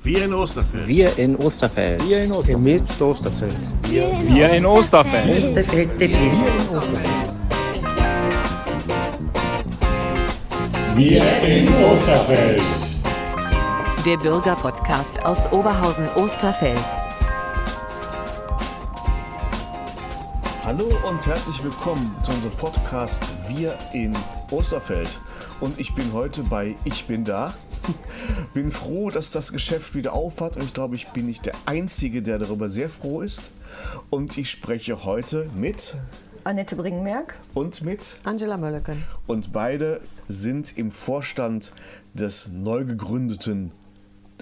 Wir in Osterfeld. Wir in Osterfeld. Wir in Osterfeld. Mit Osterfeld. Wir, wir in Osterfeld. Osterfeld der Wir in Osterfeld. Der Bürgerpodcast aus Oberhausen-Osterfeld. Hallo und herzlich willkommen zu unserem Podcast Wir in Osterfeld. Und ich bin heute bei Ich bin da. Bin froh, dass das Geschäft wieder aufhat und ich glaube, ich bin nicht der Einzige, der darüber sehr froh ist. Und ich spreche heute mit Annette Bringenberg und mit Angela Mölleken. Und beide sind im Vorstand des neu gegründeten,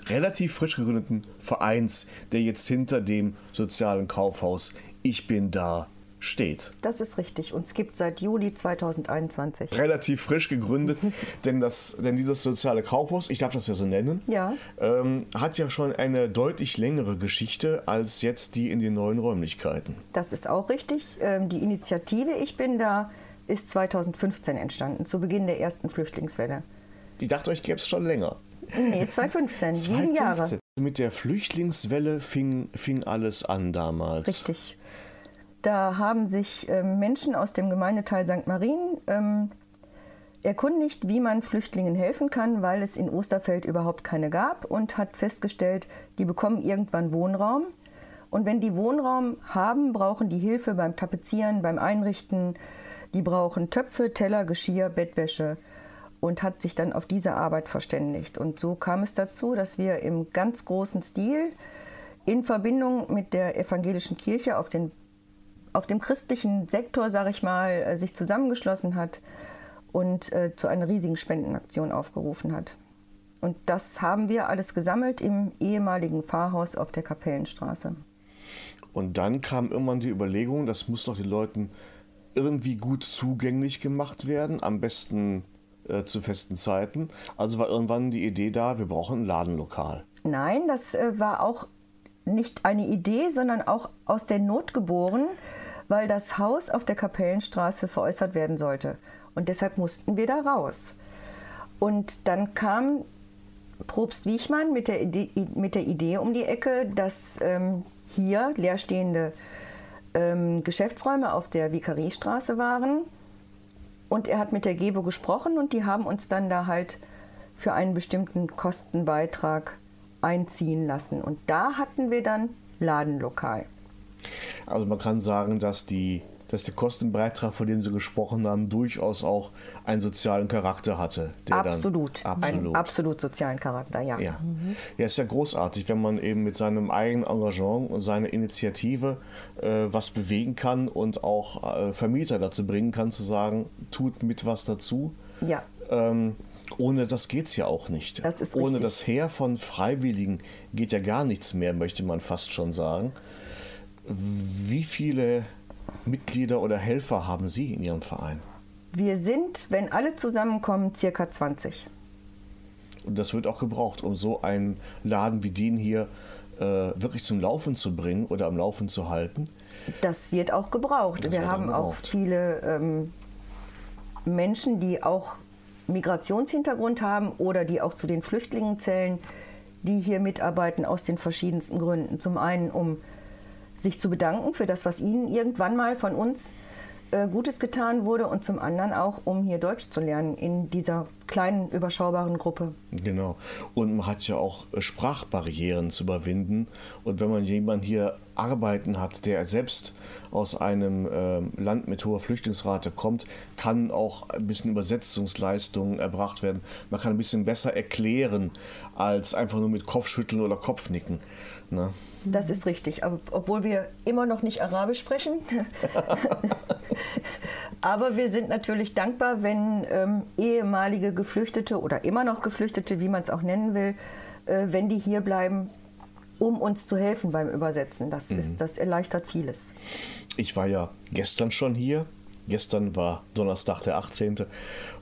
relativ frisch gegründeten Vereins, der jetzt hinter dem sozialen Kaufhaus Ich bin da steht. Das ist richtig. Uns gibt seit Juli 2021. Relativ frisch gegründet, denn, das, denn dieses soziale Kaufhaus, ich darf das ja so nennen, ja. ähm, hat ja schon eine deutlich längere Geschichte als jetzt die in den neuen Räumlichkeiten. Das ist auch richtig. Ähm, die Initiative Ich bin da ist 2015 entstanden, zu Beginn der ersten Flüchtlingswelle. Ich dachte, euch gäbe es schon länger. Nee, 2015, sieben Jahre. Mit der Flüchtlingswelle fing, fing alles an damals. Richtig. Da haben sich ähm, Menschen aus dem Gemeindeteil St. Marien ähm, erkundigt, wie man Flüchtlingen helfen kann, weil es in Osterfeld überhaupt keine gab und hat festgestellt, die bekommen irgendwann Wohnraum. Und wenn die Wohnraum haben, brauchen die Hilfe beim Tapezieren, beim Einrichten. Die brauchen Töpfe, Teller, Geschirr, Bettwäsche und hat sich dann auf diese Arbeit verständigt. Und so kam es dazu, dass wir im ganz großen Stil in Verbindung mit der evangelischen Kirche auf den auf dem christlichen Sektor, sage ich mal, äh, sich zusammengeschlossen hat und äh, zu einer riesigen Spendenaktion aufgerufen hat. Und das haben wir alles gesammelt im ehemaligen Pfarrhaus auf der Kapellenstraße. Und dann kam irgendwann die Überlegung, das muss doch den Leuten irgendwie gut zugänglich gemacht werden, am besten äh, zu festen Zeiten. Also war irgendwann die Idee da, wir brauchen ein Ladenlokal. Nein, das äh, war auch nicht eine Idee, sondern auch aus der Not geboren weil das Haus auf der Kapellenstraße veräußert werden sollte. Und deshalb mussten wir da raus. Und dann kam Probst Wiechmann mit der Idee, mit der Idee um die Ecke, dass ähm, hier leerstehende ähm, Geschäftsräume auf der Vikariestraße waren. Und er hat mit der GEWO gesprochen und die haben uns dann da halt für einen bestimmten Kostenbeitrag einziehen lassen. Und da hatten wir dann Ladenlokal. Also man kann sagen, dass, die, dass der Kostenbeitrag, von dem Sie gesprochen haben, durchaus auch einen sozialen Charakter hatte. absolut, dann, absolut. einen absolut sozialen Charakter, ja. Ja. Mhm. ja, ist ja großartig, wenn man eben mit seinem eigenen Engagement und seiner Initiative äh, was bewegen kann und auch äh, Vermieter dazu bringen kann, zu sagen, tut mit was dazu. Ja. Ähm, ohne das geht es ja auch nicht. Das ist Ohne richtig. das Heer von Freiwilligen geht ja gar nichts mehr, möchte man fast schon sagen. Wie viele Mitglieder oder Helfer haben Sie in Ihrem Verein? Wir sind, wenn alle zusammenkommen, circa 20. Und das wird auch gebraucht, um so einen Laden wie den hier äh, wirklich zum Laufen zu bringen oder am Laufen zu halten. Das wird auch gebraucht. Das Wir haben auch, auch viele ähm, Menschen, die auch Migrationshintergrund haben oder die auch zu den Flüchtlingen zählen, die hier mitarbeiten aus den verschiedensten Gründen. Zum einen, um sich zu bedanken für das, was ihnen irgendwann mal von uns äh, Gutes getan wurde und zum anderen auch, um hier Deutsch zu lernen in dieser kleinen, überschaubaren Gruppe. Genau. Und man hat ja auch äh, Sprachbarrieren zu überwinden. Und wenn man jemanden hier arbeiten hat, der selbst aus einem äh, Land mit hoher Flüchtlingsrate kommt, kann auch ein bisschen Übersetzungsleistungen erbracht werden. Man kann ein bisschen besser erklären, als einfach nur mit Kopfschütteln oder Kopfnicken. Ne? Das ist richtig, obwohl wir immer noch nicht Arabisch sprechen. Aber wir sind natürlich dankbar, wenn ähm, ehemalige Geflüchtete oder immer noch Geflüchtete, wie man es auch nennen will, äh, wenn die hier bleiben, um uns zu helfen beim Übersetzen. Das, mhm. ist, das erleichtert vieles. Ich war ja gestern schon hier. Gestern war Donnerstag, der 18.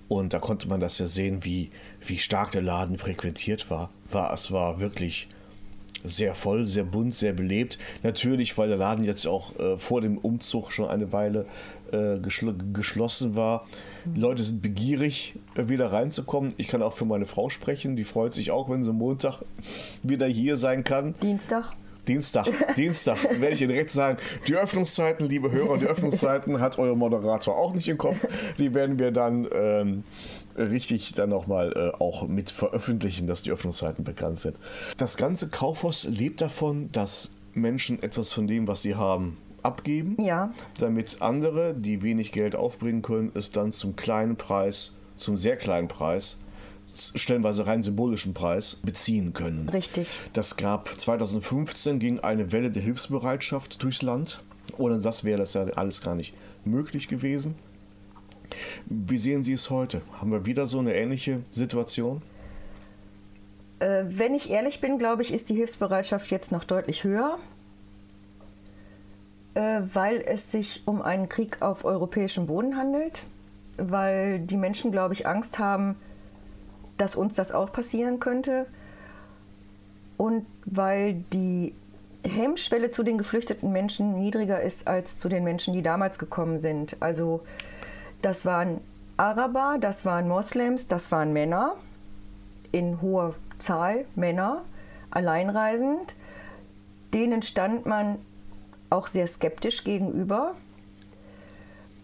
Und da konnte man das ja sehen, wie, wie stark der Laden frequentiert war. war es war wirklich sehr voll, sehr bunt, sehr belebt. Natürlich, weil der Laden jetzt auch äh, vor dem Umzug schon eine Weile äh, geschl geschlossen war. Die Leute sind begierig, äh, wieder reinzukommen. Ich kann auch für meine Frau sprechen. Die freut sich auch, wenn sie Montag wieder hier sein kann. Dienstag. Dienstag, Dienstag, werde ich Ihnen direkt sagen. Die Öffnungszeiten, liebe Hörer, die Öffnungszeiten hat euer Moderator auch nicht im Kopf. Die werden wir dann ähm, richtig dann nochmal äh, auch mit veröffentlichen, dass die Öffnungszeiten bekannt sind. Das ganze Kaufhaus lebt davon, dass Menschen etwas von dem, was sie haben, abgeben, Ja. damit andere, die wenig Geld aufbringen können, es dann zum kleinen Preis, zum sehr kleinen Preis, stellenweise rein symbolischen Preis, beziehen können. Richtig. Das gab 2015 ging eine Welle der Hilfsbereitschaft durchs Land. Ohne das wäre das ja alles gar nicht möglich gewesen. Wie sehen Sie es heute? Haben wir wieder so eine ähnliche Situation? Äh, wenn ich ehrlich bin, glaube ich, ist die Hilfsbereitschaft jetzt noch deutlich höher, äh, weil es sich um einen Krieg auf europäischem Boden handelt, weil die Menschen, glaube ich, Angst haben, dass uns das auch passieren könnte und weil die Hemmschwelle zu den geflüchteten Menschen niedriger ist als zu den Menschen, die damals gekommen sind. Also das waren Araber, das waren Moslems, das waren Männer in hoher Zahl, Männer, alleinreisend. Denen stand man auch sehr skeptisch gegenüber.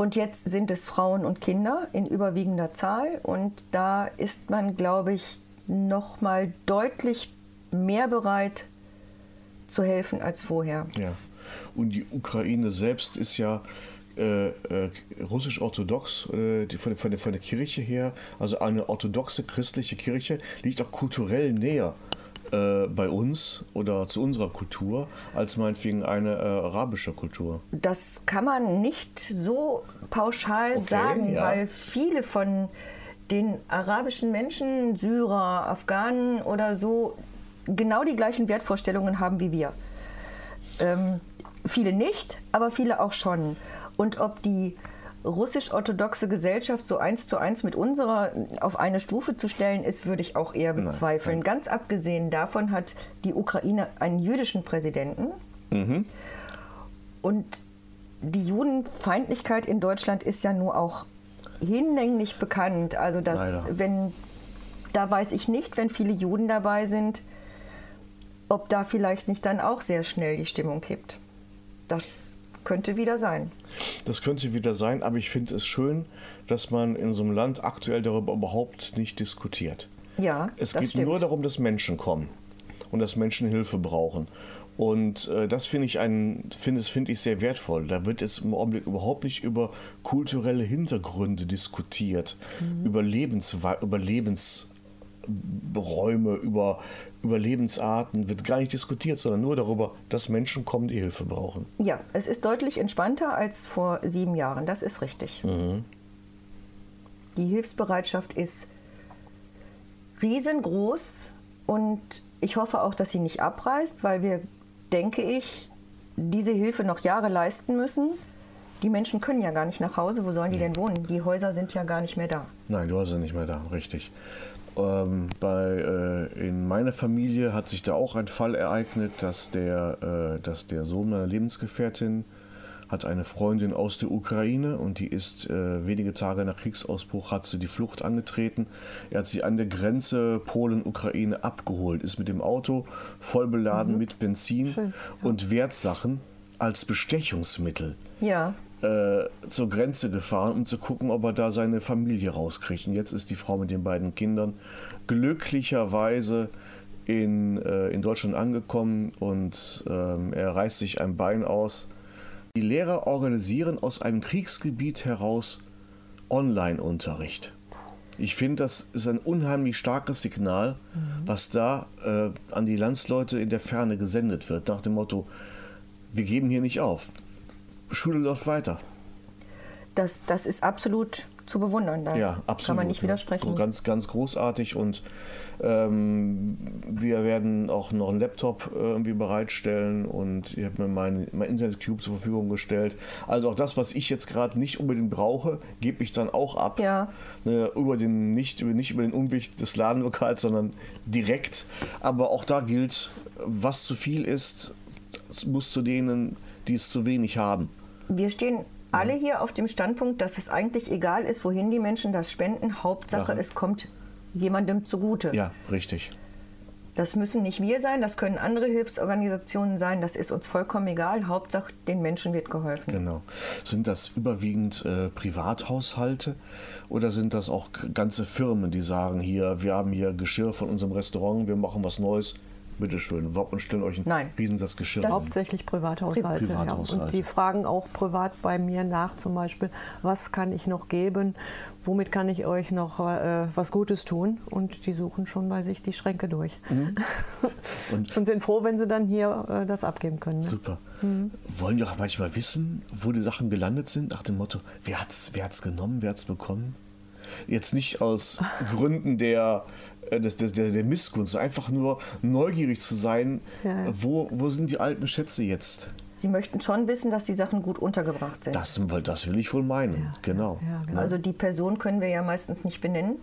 Und jetzt sind es Frauen und Kinder in überwiegender Zahl. Und da ist man, glaube ich, noch mal deutlich mehr bereit zu helfen als vorher. Ja. Und die Ukraine selbst ist ja äh, äh, russisch-orthodox äh, von, von, von der Kirche her, also eine orthodoxe christliche Kirche, liegt auch kulturell näher äh, bei uns oder zu unserer Kultur als meinetwegen eine äh, arabische Kultur. Das kann man nicht so pauschal Okay, sagen, ja. weil viele von den arabischen Menschen, Syrer, Afghanen oder so, genau die gleichen Wertvorstellungen haben wie wir. Ähm, viele nicht, aber viele auch schon. Und ob die russisch-orthodoxe Gesellschaft so eins zu eins mit unserer auf eine Stufe zu stellen ist, würde ich auch eher bezweifeln. Ganz abgesehen davon hat die Ukraine einen jüdischen Präsidenten. Und die Judenfeindlichkeit in Deutschland ist ja nur auch hinlänglich bekannt. Also dass Leider. wenn da weiß ich nicht, wenn viele Juden dabei sind, ob da vielleicht nicht dann auch sehr schnell die Stimmung kippt. Das könnte wieder sein. Das könnte wieder sein, aber ich finde es schön, dass man in so einem Land aktuell darüber überhaupt nicht diskutiert. Ja, Es geht stimmt. nur darum, dass Menschen kommen und dass Menschen Hilfe brauchen. Und äh, das finde ich, ein- es- finde ich sehr wertvoll. Da wird jetzt im Augenblick überhaupt nicht über kulturelle Hintergründe diskutiert, Mhm. über, Lebenswe über Lebensräume, über, über Lebensarten wird gar nicht diskutiert, sondern nur darüber, dass Menschen kommen, die Hilfe brauchen. Ja, es ist deutlich entspannter als vor sieben Jahren, das ist richtig. Die Hilfsbereitschaft ist riesengroß und ich hoffe auch, dass sie nicht abreißt, weil wir, denke ich, diese Hilfe noch Jahre leisten müssen. Die Menschen können ja gar nicht nach Hause, wo sollen die denn wohnen? Die Häuser sind ja gar nicht mehr da. Nein, du hast sie nicht mehr da, richtig. Ähm, bei, äh, in meiner Familie hat sich da auch ein Fall ereignet, dass der, äh, dass der Sohn meiner Lebensgefährtin hat eine Freundin aus der Ukraine und die ist äh, wenige Tage nach Kriegsausbruch hat sie die Flucht angetreten. Er hat sie an der Grenze Polen-Ukraine abgeholt, ist mit dem Auto voll beladen mit Benzin und Wertsachen als Bestechungsmittel. Ja, äh, zur Grenze gefahren, um zu gucken, ob er da seine Familie rauskriegt. Und jetzt ist die Frau mit den beiden Kindern glücklicherweise in, äh, in Deutschland angekommen und ähm, er reißt sich ein Bein aus. Die Lehrer organisieren aus einem Kriegsgebiet heraus Online-Unterricht. Ich finde, das ist ein unheimlich starkes Signal, was da äh, an die Landsleute in der Ferne gesendet wird, nach dem Motto, wir geben hier nicht auf. Schule läuft weiter. das, das ist absolut zu bewundern. Da Ja, absolut. kann man nicht widersprechen. So ganz, ganz großartig und ähm, wir werden auch noch einen Laptop äh, irgendwie bereitstellen und ich habe mir mein, mein Internet Cube zur Verfügung gestellt. Also auch das, was ich jetzt gerade nicht unbedingt brauche, gebe ich dann auch ab. Ja. Ne, über den, nicht, über, nicht über den Unwicht des Ladenlokals, sondern direkt. Aber auch da gilt, was zu viel ist, muss zu denen, die es zu wenig haben. Wir stehen alle hier auf dem Standpunkt, dass es eigentlich egal ist, wohin die Menschen das spenden. Hauptsache, Ja. es kommt jemandem zugute. Ja, richtig. Das müssen nicht wir sein, das können andere Hilfsorganisationen sein, das ist uns vollkommen egal. Hauptsache, den Menschen wird geholfen. Genau. Sind das überwiegend äh, Privathaushalte oder sind das auch ganze Firmen, die sagen, hier, wir haben hier Geschirr von unserem Restaurant, wir machen was Neues, bitteschön, wa- und stellen euch einen Nein. Riesensatz Geschirr Das-. Hauptsächlich Privathaushalte. Ja. Privathaushalte. Und die fragen auch privat bei mir nach, zum Beispiel, was kann ich noch geben, womit kann ich euch noch äh, was Gutes tun? Und die suchen schon bei sich die Schränke durch. Mhm. Und- Und, sind froh, wenn sie dann hier äh, das abgeben können. Ne? Super. Wollen die auch manchmal wissen, wo die Sachen gelandet sind, nach dem Motto, wer hat's, wer hat's genommen, wer hat's bekommen? Jetzt nicht aus Gründen der, des, des, der, der Missgunst, einfach nur neugierig zu sein, Ja, ja. Wo, wo sind die alten Schätze jetzt? Sie möchten schon wissen, dass die Sachen gut untergebracht sind. Das, das will ich wohl meinen, genau. Ja, genau. Also die Person können wir ja meistens nicht benennen.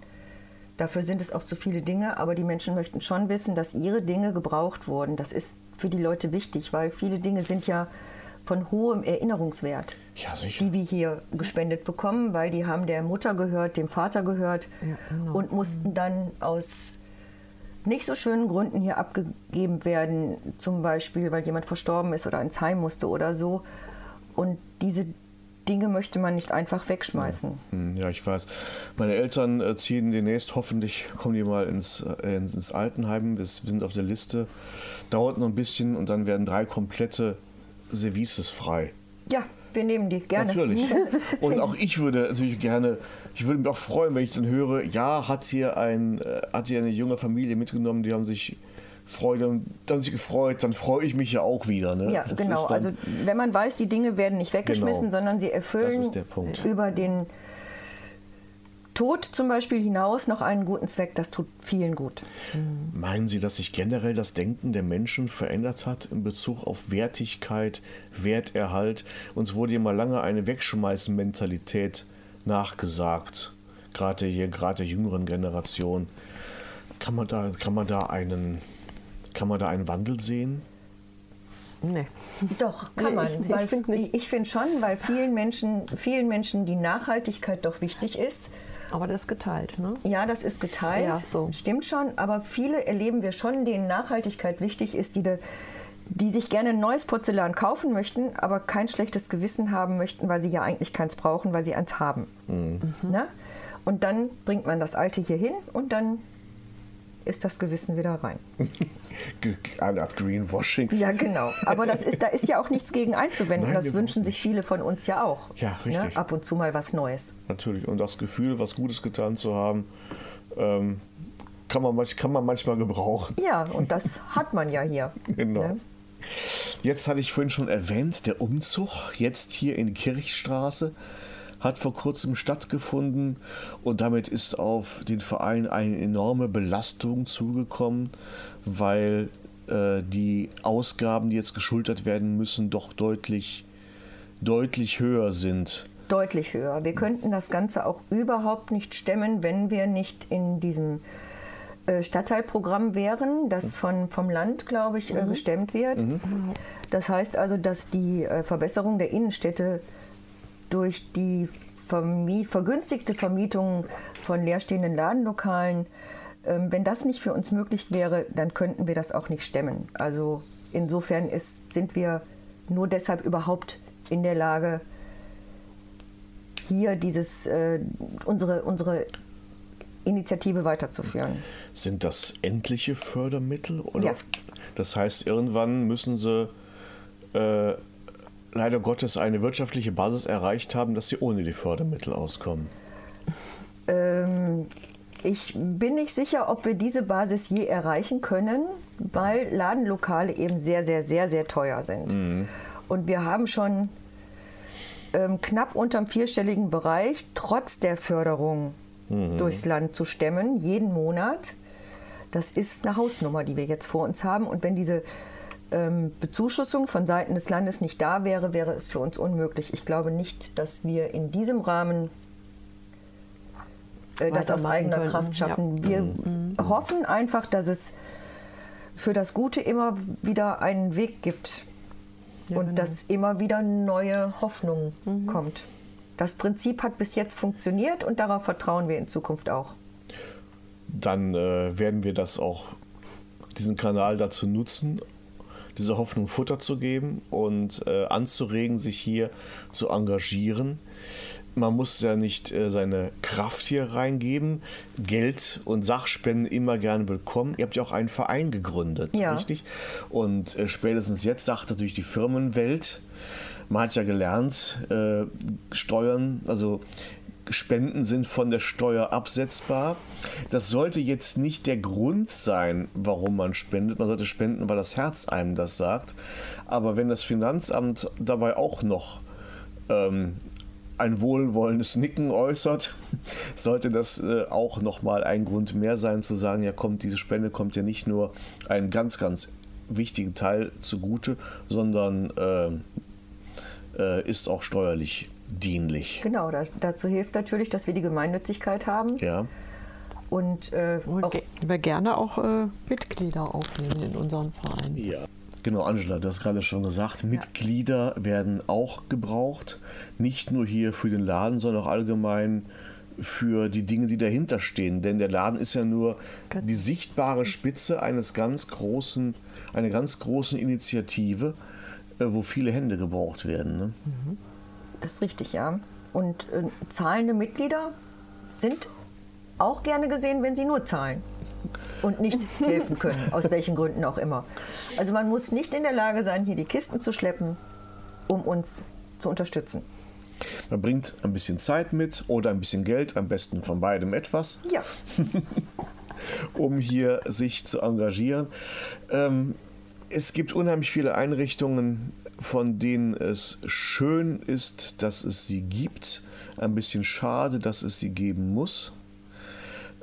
Dafür sind es auch zu viele Dinge, aber die Menschen möchten schon wissen, dass ihre Dinge gebraucht wurden. Das ist für die Leute wichtig, weil viele Dinge sind ja von hohem Erinnerungswert, Ja, sicher. die wir hier gespendet bekommen, weil die haben der Mutter gehört, dem Vater gehört Ja, genau. und mussten dann aus nicht so schönen Gründen hier abgegeben werden, zum Beispiel, weil jemand verstorben ist oder ins Heim musste oder so. Und diese Dinge möchte man nicht einfach wegschmeißen. Hm, Ja, ich weiß. Meine Eltern äh, ziehen demnächst, hoffentlich kommen die mal ins, äh, ins, ins Altenheim. Wir sind auf der Liste. Dauert noch ein bisschen und dann werden drei komplette Services frei. Ja, wir nehmen die gerne. Natürlich. Und auch ich würde natürlich gerne, ich würde mich auch freuen, wenn ich dann höre, ja, hat hier, ein, äh, hat hier eine junge Familie mitgenommen, die haben sich Freude, haben sich gefreut, dann freue ich mich ja auch wieder. Ne? Ja, Das genau. dann- Also wenn man weiß, die Dinge werden nicht weggeschmissen, Genau. sondern sie erfüllen Das ist der Punkt. über den Tod zum Beispiel hinaus noch einen guten Zweck. Das tut vielen gut. Meinen Sie, dass sich generell das Denken der Menschen verändert hat in Bezug auf Wertigkeit, Werterhalt? Uns wurde ja mal lange eine Wegschmeißen-Mentalität nachgesagt, gerade hier, gerade der jüngeren Generation. Kann man da, kann man da einen, kann man da einen Wandel sehen? Nee. Doch, kann Nee, man. ich- ich weil, find ich finde schon, weil vielen Menschen, vielen Menschen die Nachhaltigkeit doch wichtig ist. Aber das ist geteilt. Ne? Ja, das ist geteilt, Ja, so. stimmt schon, aber viele erleben wir schon, denen Nachhaltigkeit wichtig ist, die, de, die sich gerne ein neues Porzellan kaufen möchten, aber kein schlechtes Gewissen haben möchten, weil sie ja eigentlich keins brauchen, weil sie eins haben. Na? Und dann bringt man das alte hier hin und dann ist das Gewissen wieder rein. Eine Art Greenwashing. Ja, genau. Aber das ist, da ist ja auch nichts gegen einzuwenden. Nein, das wünschen sich viele von uns ja auch. Ja, richtig. Ab und zu mal was Neues. Natürlich. Und das Gefühl, was Gutes getan zu haben, ähm, kann, man, kann man manchmal gebrauchen. Ja, und das hat man ja hier. Genau. Ne? Jetzt hatte ich vorhin schon erwähnt, der Umzug jetzt hier in Kirchstraße hat vor kurzem stattgefunden und damit ist auf den Verein eine enorme Belastung zugekommen, weil äh, die Ausgaben, die jetzt geschultert werden müssen, doch deutlich, deutlich höher sind. Deutlich höher. Wir könnten das Ganze auch überhaupt nicht stemmen, wenn wir nicht in diesem äh, Stadtteilprogramm wären, das von, vom Land, glaube ich, äh, gestemmt wird. Das heißt also, dass die äh, Verbesserung der Innenstädte durch die vermi vergünstigte Vermietung von leerstehenden Ladenlokalen, ähm, wenn das nicht für uns möglich wäre, dann könnten wir das auch nicht stemmen. Also insofern ist, sind wir nur deshalb überhaupt in der Lage, hier dieses, äh, unsere, unsere Initiative weiterzuführen. Sind das endliche Fördermittel? Oder Ja. Das heißt, irgendwann müssen sie äh, leider Gottes eine wirtschaftliche Basis erreicht haben, dass sie ohne die Fördermittel auskommen. Ähm, ich bin nicht sicher, ob wir diese Basis je erreichen können, weil Ladenlokale eben sehr, sehr, sehr, sehr teuer sind. Und wir haben schon ähm, knapp unterm vierstelligen Bereich, trotz der Förderung durchs Land zu stemmen, jeden Monat. Das ist eine Hausnummer, die wir jetzt vor uns haben. Und wenn diese ähm, Bezuschussung von Seiten des Landes nicht da wäre, wäre es für uns unmöglich. Ich glaube nicht, dass wir in diesem Rahmen äh, das aus eigener könnten, Kraft ja. schaffen. Wir hoffen einfach, dass es für das Gute immer wieder einen Weg gibt Ja, und genau. dass immer wieder neue Hoffnung kommt. Das Prinzip hat bis jetzt funktioniert und darauf vertrauen wir in Zukunft auch. Dann äh, werden wir das auch, diesen Kanal dazu nutzen, diese Hoffnung Futter zu geben und äh, anzuregen, sich hier zu engagieren. Man muss ja nicht äh, seine Kraft hier reingeben. Geld und Sachspenden immer gern willkommen. Ihr habt ja auch einen Verein gegründet, Ja. richtig? Und äh, spätestens jetzt sagt natürlich die Firmenwelt, man hat ja gelernt, äh, Steuern, also Spenden sind von der Steuer absetzbar. Das sollte jetzt nicht der Grund sein, warum man spendet. Man sollte spenden, weil das Herz einem das sagt. Aber wenn das Finanzamt dabei auch noch ähm, ein wohlwollendes Nicken äußert, sollte das äh, auch nochmal ein Grund mehr sein zu sagen, ja kommt, diese Spende kommt ja nicht nur einen ganz, ganz wichtigen Teil zugute, sondern äh, äh, ist auch steuerlich dienlich. Genau, da, dazu hilft natürlich, dass wir die Gemeinnützigkeit haben Ja. und, äh, Und auch, wir gerne auch äh, Mitglieder aufnehmen in unseren Verein. Ja. Genau, Angela, du hast gerade schon gesagt, Mitglieder werden auch gebraucht. Nicht nur hier für den Laden, sondern auch allgemein für die Dinge, die dahinter stehen. Denn der Laden ist ja nur die sichtbare Spitze eines ganz großen, einer ganz großen Initiative, äh, wo viele Hände gebraucht werden. Ne? Das ist richtig, ja. Und äh, zahlende Mitglieder sind auch gerne gesehen, wenn sie nur zahlen und nicht helfen können, aus welchen Gründen auch immer. Also man muss nicht in der Lage sein, hier die Kisten zu schleppen, um uns zu unterstützen. Man bringt ein bisschen Zeit mit oder ein bisschen Geld, am besten von beidem etwas. Ja, um hier sich zu engagieren. Ähm, es gibt unheimlich viele Einrichtungen, von denen es schön ist, dass es sie gibt. Ein bisschen schade, dass es sie geben muss.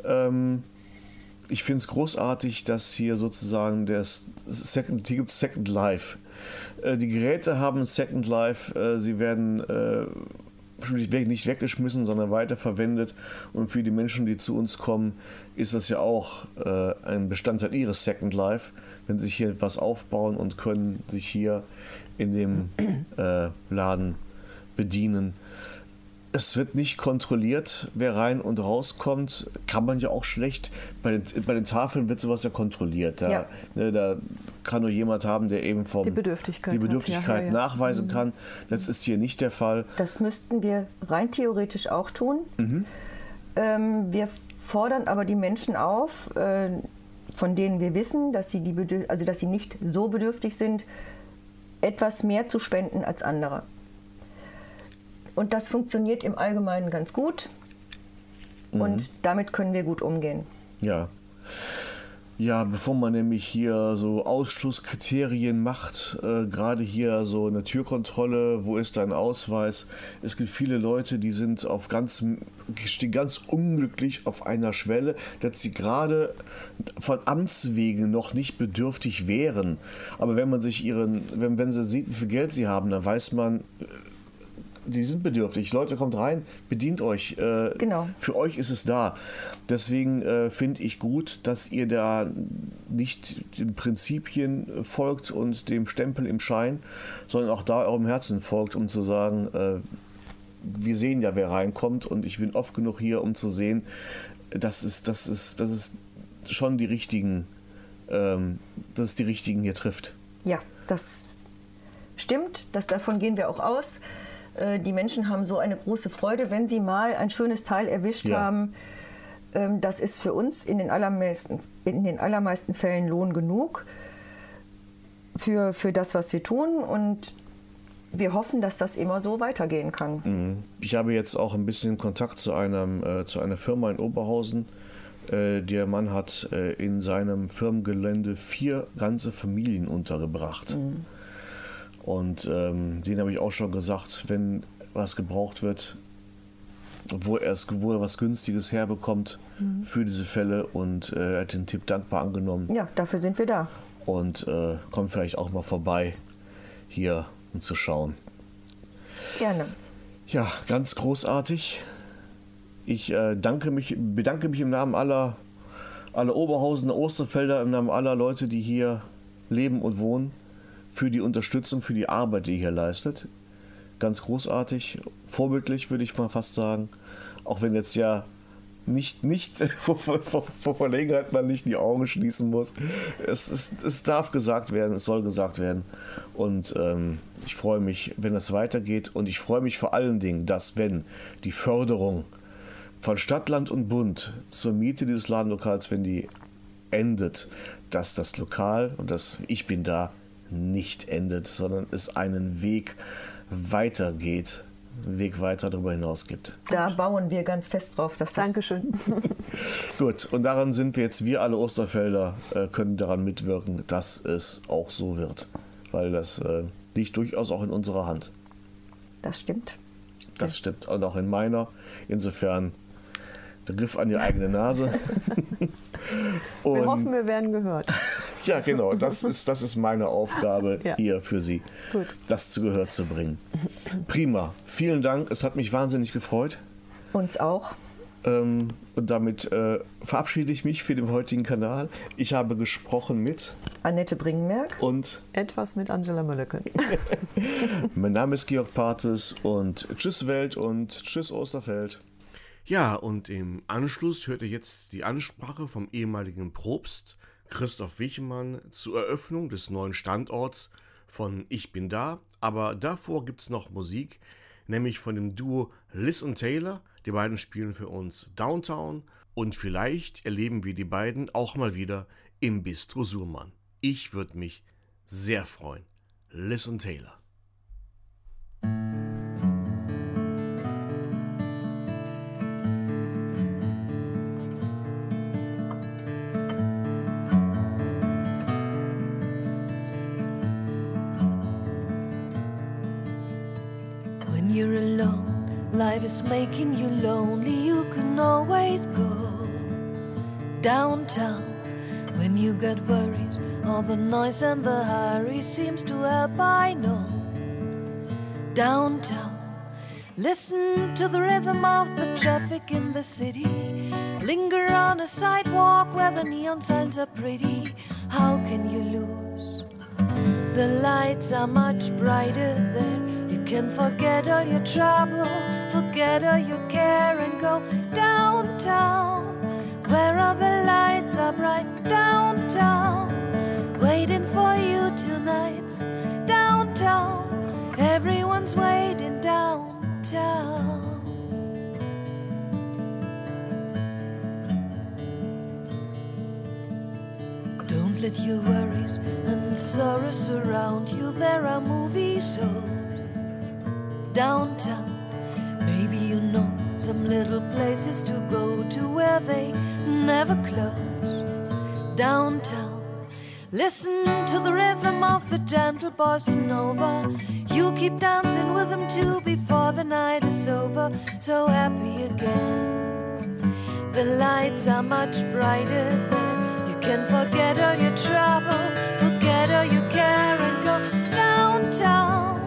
Ähm, ich finde es großartig, dass hier sozusagen das Second, hier gibt Second Life. Äh, die Geräte haben Second Life, äh, sie werden äh, nicht weggeschmissen, sondern weiterverwendet. Und für die Menschen, die zu uns kommen, ist das ja auch äh, ein Bestandteil ihres Second Life, wenn sie sich hier etwas aufbauen und können sich hier in dem äh, Laden bedienen. Es wird nicht kontrolliert, wer rein und rauskommt. Kann man ja auch schlecht. Bei den, bei den Tafeln wird sowas ja kontrolliert. Da, Ja. ne, da kann nur jemand haben, der eben vom, Die Bedürftigkeit die hat, ja, Bedürftigkeit ja, nachweisen kann. Das ist hier nicht der Fall. das müssten wir rein theoretisch auch tun. Ähm, wir fordern aber die Menschen auf, äh, von denen wir wissen, dass sie, die also dass sie nicht so bedürftig sind, etwas mehr zu spenden als andere. Und das funktioniert im Allgemeinen ganz gut. Und damit können wir gut umgehen. Ja. Ja, bevor man nämlich hier so Ausschlusskriterien macht, äh, gerade hier so eine Türkontrolle, wo ist dein Ausweis? Es gibt viele Leute, die sind auf ganz, stehen ganz unglücklich auf einer Schwelle, dass sie gerade von Amts wegen noch nicht bedürftig wären. Aber wenn man sich ihren, wenn, wenn sie sieht, wie viel Geld sie haben, dann weiß man, die sind bedürftig. Leute, kommt rein, bedient euch. Äh, Genau. Für euch ist es da. Deswegen äh, finde ich gut, dass ihr da nicht den Prinzipien folgt und dem Stempel im Schein, sondern auch da eurem Herzen folgt, um zu sagen, äh, wir sehen ja, wer reinkommt und ich bin oft genug hier, um zu sehen, dass es, das ist, das ist schon die richtigen, ähm, dass es die richtigen hier trifft. Ja, das stimmt. Das, davon gehen wir auch aus. Äh, Die Menschen haben so eine große Freude, wenn sie mal ein schönes Teil erwischt Ja. haben. Ähm, Das ist für uns in den allermeisten, in den allermeisten Fällen Lohn genug für, für das, was wir tun. Und wir hoffen, dass das immer so weitergehen kann. Ich habe jetzt auch ein bisschen Kontakt zu, einem, äh, zu einer Firma in Oberhausen. Äh, der Mann hat äh, in seinem Firmengelände vier ganze Familien untergebracht. Und ähm, denen habe ich auch schon gesagt, wenn was gebraucht wird, wo er, es, wo er was Günstiges herbekommt für diese Fälle. Und äh, er hat den Tipp dankbar angenommen Ja, dafür sind wir da. und äh, kommt vielleicht auch mal vorbei hier, um zu schauen. Gerne. Ja, ganz großartig. Ich äh, danke mich, bedanke mich im Namen aller alle Oberhausener Osterfelder im Namen aller Leute, die hier leben und wohnen, für die Unterstützung, für die Arbeit, die ihr hier leistet. Ganz großartig, vorbildlich würde ich mal fast sagen. Auch wenn jetzt ja nicht, nicht vor, vor, vor Verlegenheit man nicht die Augen schließen muss. Es, es, es darf gesagt werden, es soll gesagt werden. Und ähm, ich freue mich, wenn es weitergeht. Und ich freue mich vor allen Dingen, dass wenn die Förderung von Stadt, Land und Bund zur Miete dieses Ladenlokals, wenn die endet, dass das Lokal und das Ich bin da nicht endet, sondern es einen Weg weitergeht, einen Weg weiter darüber hinaus gibt. Da bauen wir ganz fest drauf, dass das Dankeschön. Gut, und daran sind wir jetzt, wir alle Osterfelder äh, können daran mitwirken, dass es auch so wird. Weil das äh, liegt durchaus auch in unserer Hand. das stimmt. Das stimmt. Und auch in meiner. Insofern der Griff an die eigene Nase. und, Wir hoffen, wir werden gehört. Ja, genau. Das ist, das ist meine Aufgabe Ja. hier für Sie, Gut. das zu Gehör zu bringen. Prima. Vielen Dank. Es hat mich wahnsinnig gefreut. Uns auch. Ähm, und damit äh, verabschiede ich mich für den heutigen Kanal. Ich habe gesprochen mit Annette Bringenberg. und Etwas mit Angela Mölleken. mein Name ist Georg Partes und tschüss Welt und tschüss Osterfeld. Ja, und im Anschluss hört ihr jetzt die Ansprache vom ehemaligen Propst Christoph Wichemann zur Eröffnung des neuen Standorts von Ich bin da. Aber davor gibt's noch Musik, nämlich von dem Duo Liz und Taylor. Die beiden spielen für uns Downtown und vielleicht erleben wir die beiden auch mal wieder im Bistro Surmann. Ich würde mich sehr freuen. Liz und Taylor. Life is making you lonely. You can always go downtown. When you got worries, all the noise and the hurry seems to help. I know downtown. Listen to the rhythm of the traffic in the city. Linger on a sidewalk where the neon signs are pretty. How can you lose? The lights are much brighter there. You can forget all your trouble, all your care, and go downtown. Where all the lights are bright downtown, waiting for you tonight. Downtown, everyone's waiting downtown. Don't let your worries and sorrows surround you. There are movies shows downtown. Little places to go to where they never close. Downtown. Listen to the rhythm of the gentle bossa nova. You keep dancing with them too before the night is over. So happy again. The lights are much brighter there. You can forget all your trouble, forget all your care, and go downtown.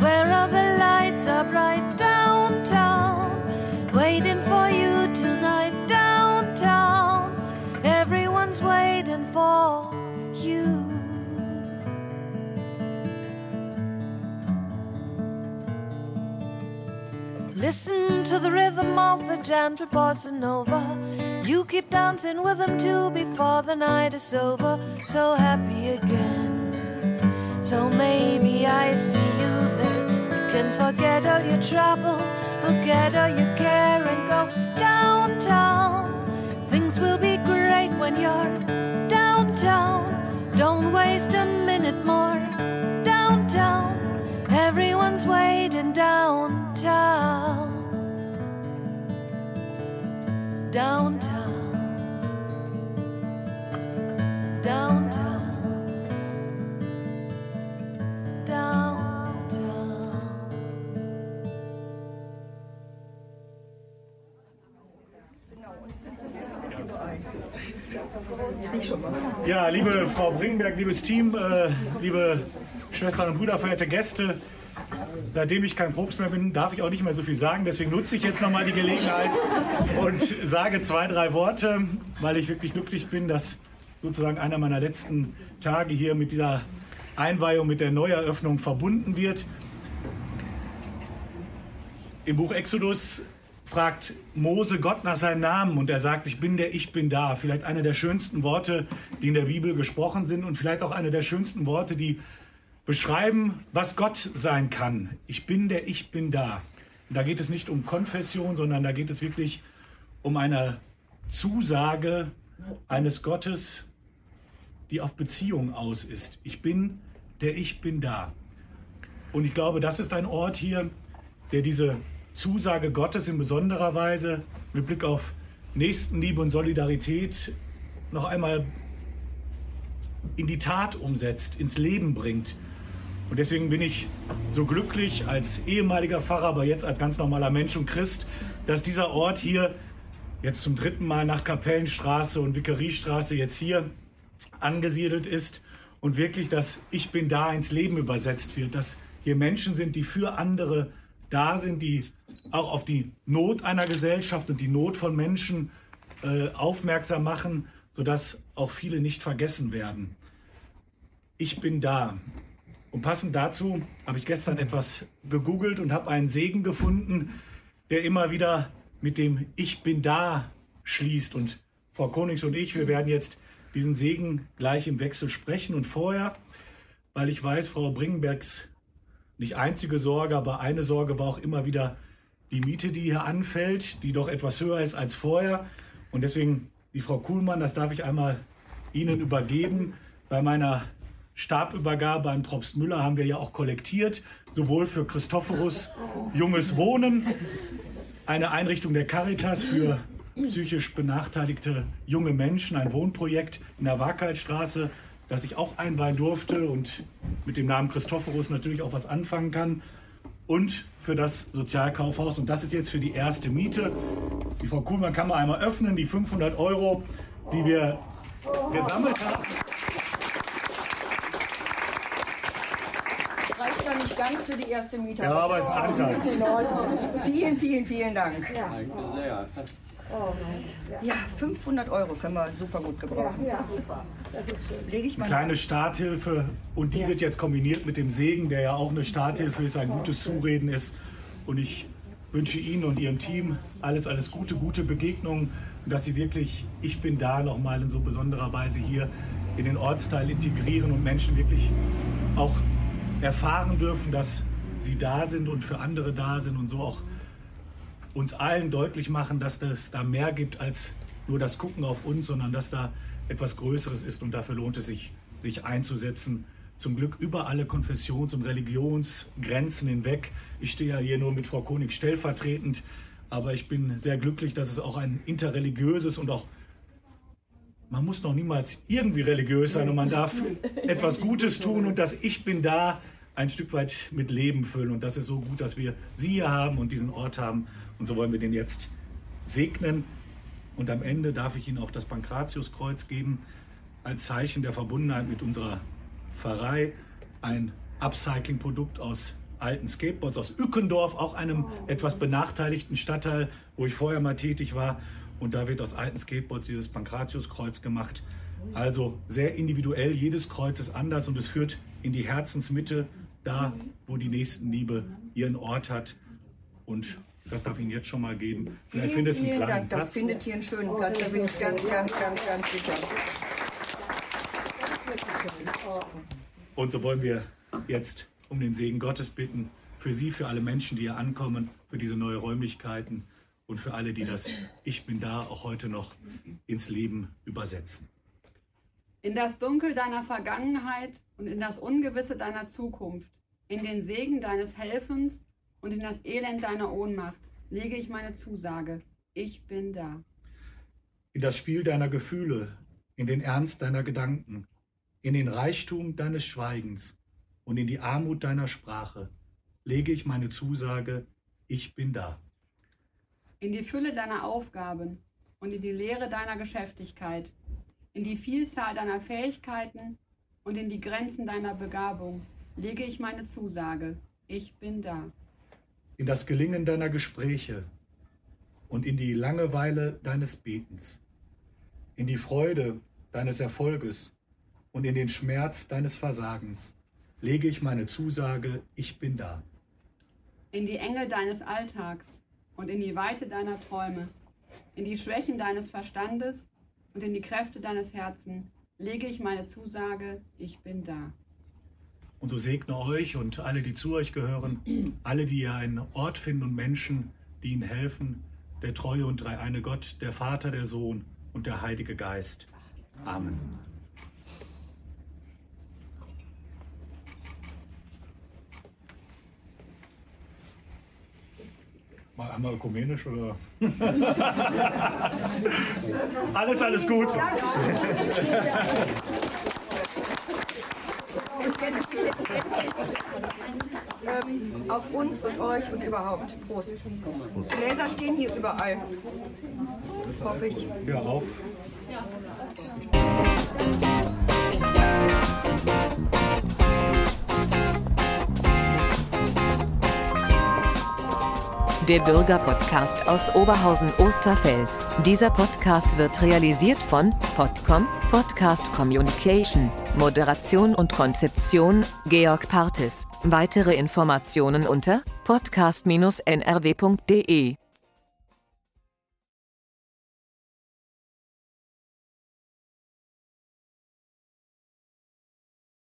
Where all the lights are bright downtown, Waiting for you. Listen to the rhythm of the gentle bossa nova. You keep dancing with them too before the night is over. So happy again. So maybe I see you there. You can forget all your trouble, forget all your care, and go downtown. Things will be great when you're downtown. Don't waste a minute more. Downtown, everyone's waiting downtown. Downtown. Downtown. Ja, liebe Frau Bringenberg, liebes Team, äh, liebe Schwestern und Brüder, verehrte Gäste, seitdem ich kein Probst mehr bin, darf ich auch nicht mehr so viel sagen. Deswegen nutze ich jetzt nochmal die Gelegenheit und sage zwei, drei Worte, weil ich wirklich glücklich bin, dass sozusagen einer meiner letzten Tage hier mit dieser Einweihung, mit der Neueröffnung verbunden wird. Im Buch Exodus fragt Mose Gott nach seinem Namen und er sagt, ich bin der, ich bin da. Vielleicht eine der schönsten Worte, die in der Bibel gesprochen sind und vielleicht auch eine der schönsten Worte, die beschreiben, was Gott sein kann. Ich bin der, ich bin da. Da geht es nicht um Konfession, sondern da geht es wirklich um eine Zusage eines Gottes, die auf Beziehung aus ist. Ich bin der, ich bin da. Und ich glaube, das ist ein Ort hier, der diese Zusage Gottes in besonderer Weise mit Blick auf Nächstenliebe und Solidarität noch einmal in die Tat umsetzt, ins Leben bringt. Und deswegen bin ich so glücklich als ehemaliger Pfarrer, aber jetzt als ganz normaler Mensch und Christ, dass dieser Ort hier jetzt zum dritten Mal nach Kapellenstraße und Vikariestraße jetzt hier angesiedelt ist und wirklich das Ich bin da ins Leben übersetzt wird, dass hier Menschen sind, die für andere da sind, die auch auf die Not einer Gesellschaft und die Not von Menschen äh, aufmerksam machen, sodass auch viele nicht vergessen werden. Ich bin da. Und passend dazu habe ich gestern etwas gegoogelt und habe einen Segen gefunden, der immer wieder mit dem Ich bin da schließt. Und Frau Konings und ich, wir werden jetzt diesen Segen gleich im Wechsel sprechen. Und vorher, weil ich weiß, Frau Bringenbergs nicht einzige Sorge, aber eine Sorge war auch immer wieder die Miete, die hier anfällt, die doch etwas höher ist als vorher. Und deswegen, die Frau Kuhlmann, das darf ich einmal Ihnen übergeben. Bei meiner Stabübergabe an Propst Müller haben wir ja auch kollektiert, sowohl für Christophorus Junges Wohnen, eine Einrichtung der Caritas für psychisch benachteiligte junge Menschen, ein Wohnprojekt in der Wahrheitsstraße, das ich auch einweihen durfte und mit dem Namen Christophorus natürlich auch was anfangen kann. Und für das Sozialkaufhaus. Und das ist jetzt für die erste Miete. Die Frau Kuhlmann kann mal einmal öffnen, die 500 Euro, die wir gesammelt haben. Reicht ja nicht ganz für die erste Miete. Ja, aber es ist ein Anteil. Ist in Ordnung. Vielen, vielen, vielen Dank. Ja. Ja, 500 Euro können wir super gut gebrauchen. Ja, super. Das ist schön. Lege ich mal Kleine Starthilfe und die wird jetzt kombiniert mit dem Segen, der ja auch eine Starthilfe ist, ein gutes Zureden ist. Und ich wünsche Ihnen und Ihrem Team alles, alles Gute, gute Begegnungen und dass Sie wirklich Ich bin da nochmal in so besonderer Weise hier in den Ortsteil integrieren und Menschen wirklich auch erfahren dürfen, dass sie da sind und für andere da sind und so auch uns allen deutlich machen, dass es da mehr gibt als nur das Gucken auf uns, sondern dass da etwas Größeres ist und dafür lohnt es sich, sich einzusetzen. Zum Glück über alle Konfessions- und Religionsgrenzen hinweg. Ich stehe ja hier nur mit Frau Konig stellvertretend, aber ich bin sehr glücklich, dass es auch ein interreligiöses und auch man muss noch niemals irgendwie religiös sein und man darf etwas Gutes tun und das Ich bin da ein Stück weit mit Leben füllen. Und das ist so gut, dass wir Sie hier haben und diesen Ort haben. Und so wollen wir den jetzt segnen. Und am Ende darf ich Ihnen auch das Pankratiuskreuz geben, als Zeichen der Verbundenheit mit unserer Pfarrei. Ein Upcycling-Produkt aus alten Skateboards aus Ückendorf, auch einem etwas benachteiligten Stadtteil, wo ich vorher mal tätig war. Und da wird aus alten Skateboards dieses Pankratiuskreuz gemacht. Also sehr individuell, jedes Kreuz ist anders und es führt in die Herzensmitte, da wo die Nächstenliebe ihren Ort hat. Und das darf ich Ihnen jetzt schon mal geben. Vielleicht Vielen, findet vielen Dank. Das Platz. findet hier einen schönen Platz. Da bin ich ganz, ganz, ganz, ganz sicher. Und so wollen wir jetzt um den Segen Gottes bitten, für Sie, für alle Menschen, die hier ankommen, für diese neue Räumlichkeiten und für alle, die das Ich bin da auch heute noch ins Leben übersetzen. In das Dunkel deiner Vergangenheit und in das Ungewisse deiner Zukunft, in den Segen deines Helfens und in das Elend deiner Ohnmacht lege ich meine Zusage. Ich bin da. In das Spiel deiner Gefühle, in den Ernst deiner Gedanken, in den Reichtum deines Schweigens und in die Armut deiner Sprache lege ich meine Zusage, ich bin da. In die Fülle deiner Aufgaben und in die Leere deiner Geschäftigkeit, in die Vielzahl deiner Fähigkeiten und in die Grenzen deiner Begabung lege ich meine Zusage. ich bin da. In das Gelingen deiner Gespräche und in die Langeweile deines Betens, in die Freude deines Erfolges und in den Schmerz deines Versagens lege ich meine Zusage, ich bin da. In die Enge deines Alltags und in die Weite deiner Träume, in die Schwächen deines Verstandes und in die Kräfte deines Herzens lege ich meine Zusage, ich bin da. Und so segne euch und alle, die zu euch gehören, alle, die ihr einen Ort finden und Menschen, die ihnen helfen, der treue und dreieine Gott, der Vater, der Sohn und der Heilige Geist. Amen. Mal einmal ökumenisch oder? alles, alles gut. Ähm, auf uns und euch und überhaupt. Prost. Die Gläser stehen hier überall. Hoffe ich. Ja, auf. Der Bürgerpodcast aus Oberhausen-Osterfeld. Dieser Podcast wird realisiert von Podcom, Podcast Communication, Moderation und Konzeption, Georg Partis. Weitere Informationen unter podcast-nrw.de